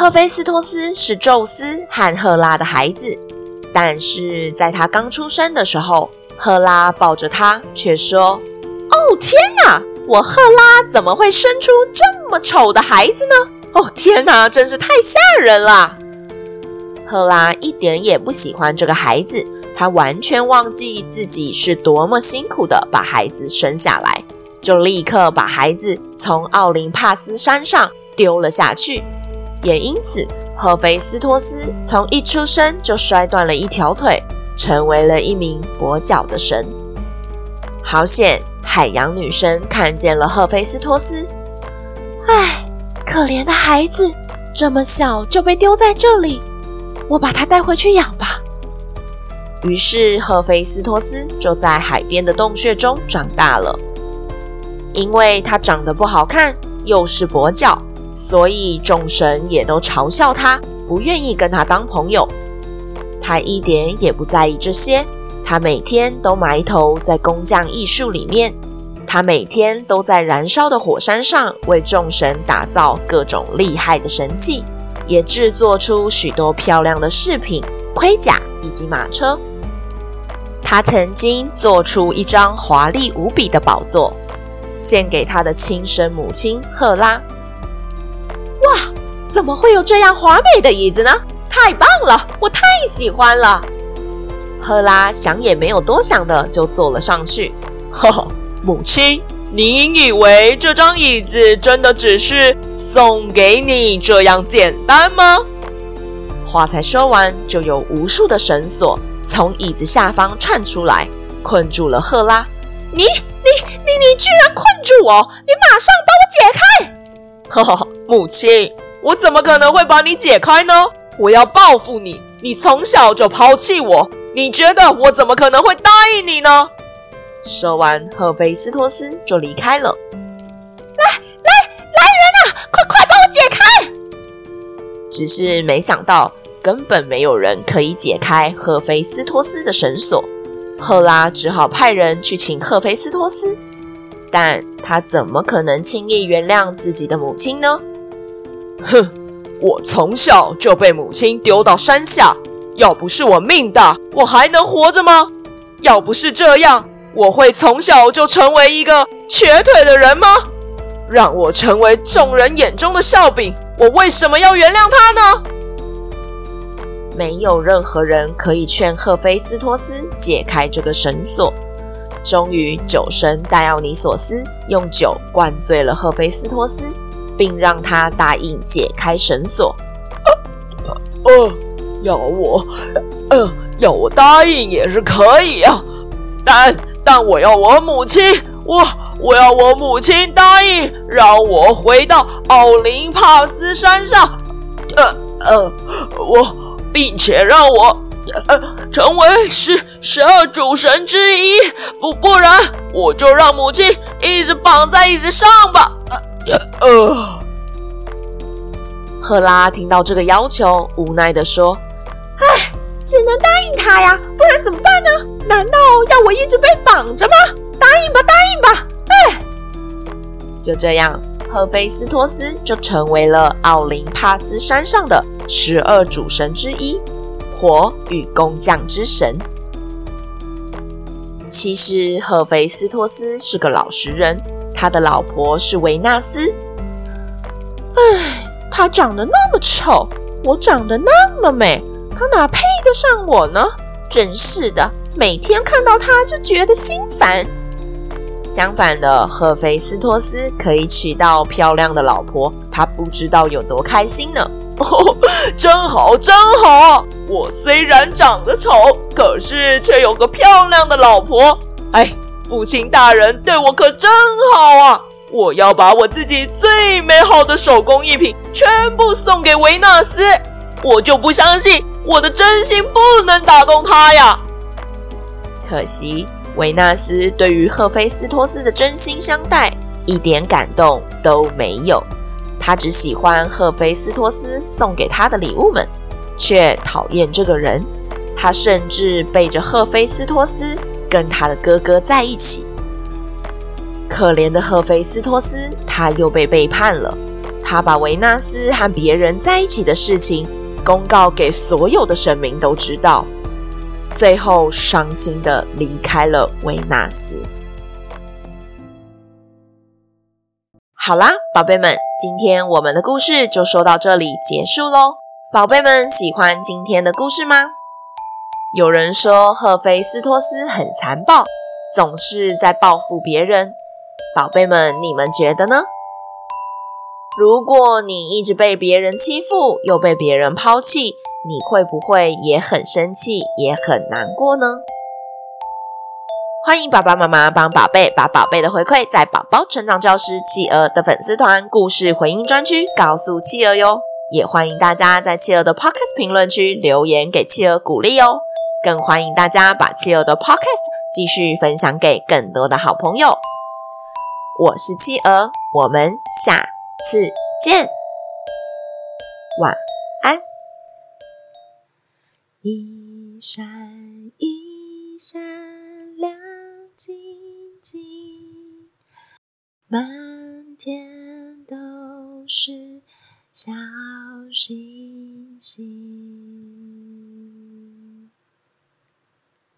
赫菲斯托斯是宙斯和赫拉的孩子，但是在他刚出生的时候，赫拉抱着他，却说：“哦天哪，我赫拉怎么会生出这么丑的孩子呢？哦天哪，真是太吓人了！”赫拉一点也不喜欢这个孩子，她完全忘记自己是多么辛苦的把孩子生下来，就立刻把孩子从奥林帕斯山上丢了下去。也因此，赫菲斯托斯从一出生就摔断了一条腿，成为了一名跛脚的神。好险，海洋女神看见了赫菲斯托斯。唉，可怜的孩子，这么小就被丢在这里，我把他带回去养吧。于是，赫菲斯托斯就在海边的洞穴中长大了。因为他长得不好看，又是跛脚。所以众神也都嘲笑他，不愿意跟他当朋友。他一点也不在意这些，他每天都埋头在工匠艺术里面。他每天都在燃烧的火山上为众神打造各种厉害的神器，也制作出许多漂亮的饰品、盔甲以及马车。他曾经做出一张华丽无比的宝座，献给他的亲生母亲赫拉。哇，怎么会有这样华美的椅子呢？太棒了，我太喜欢了。赫拉想也没有多想的就坐了上去。呵呵，母亲，您以为这张椅子真的只是送给你这样简单吗？话才说完，就有无数的绳索从椅子下方窜出来，困住了赫拉。你、你、你、你居然困住我！你马上把我解开！哈哈，母亲，我怎么可能会把你解开呢？我要报复你！你从小就抛弃我，你觉得我怎么可能会答应你呢？说完，赫菲斯托斯就离开了。来来来人啊，快快把我解开！只是没想到，根本没有人可以解开赫菲斯托斯的绳索。赫拉只好派人去请赫菲斯托斯。但他怎么可能轻易原谅自己的母亲呢？哼，我从小就被母亲丢到山下，要不是我命大，我还能活着吗？要不是这样，我会从小就成为一个瘸腿的人吗？让我成为众人眼中的笑柄，我为什么要原谅他呢？没有任何人可以劝赫菲斯托斯解开这个绳索。终于，酒神戴奥尼索斯用酒灌醉了赫菲斯托斯，并让他答应解开绳索。呃，呃，要我，呃，要我答应也是可以啊，但但我要我母亲，我我要我母亲答应让我回到奥林帕斯山上，呃呃，我，并且让我。呃，成为十十二主神之一，不不然我就让母亲一直绑在椅子上吧。呃，呃，赫拉听到这个要求，无奈地说：“唉，只能答应他呀，不然怎么办呢？难道要我一直被绑着吗？答应吧，答应吧。”唉，就这样，赫菲斯托斯就成为了奥林帕斯山上的十二主神之一。火与工匠之神。其实赫菲斯托斯是个老实人，他的老婆是维纳斯。唉，他长得那么丑，我长得那么美，他哪配得上我呢？真是的，每天看到他就觉得心烦。相反的，赫菲斯托斯可以娶到漂亮的老婆，他不知道有多开心呢。哦，真好，真好！我虽然长得丑，可是却有个漂亮的老婆。哎，父亲大人对我可真好啊！我要把我自己最美好的手工艺品全部送给维纳斯，我就不相信我的真心不能打动他呀！可惜维纳斯对于赫菲斯托斯的真心相待一点感动都没有，他只喜欢赫菲斯托斯送给他的礼物们，却讨厌这个人。他甚至背着赫菲斯托斯跟他的哥哥在一起。可怜的赫菲斯托斯，他又被背叛了。他把维纳斯和别人在一起的事情公告给所有的神明都知道，最后伤心地离开了维纳斯。好啦，宝贝们，今天我们的故事就说到这里结束喽。宝贝们喜欢今天的故事吗？有人说赫菲斯托斯很残暴，总是在报复别人。宝贝们，你们觉得呢？如果你一直被别人欺负，又被别人抛弃，你会不会也很生气，也很难过呢？欢迎爸爸妈妈帮宝贝把宝贝的回馈在宝宝成长教师企鹅的粉丝团故事回应专区告诉企鹅哟。也欢迎大家在企鹅的 Podcast 评论区留言给企鹅鼓励哦。更欢迎大家把企鹅的 Podcast 继续分享给更多的好朋友。我是企鹅，我们下次见，晚安。一闪一闪满天都是小星星。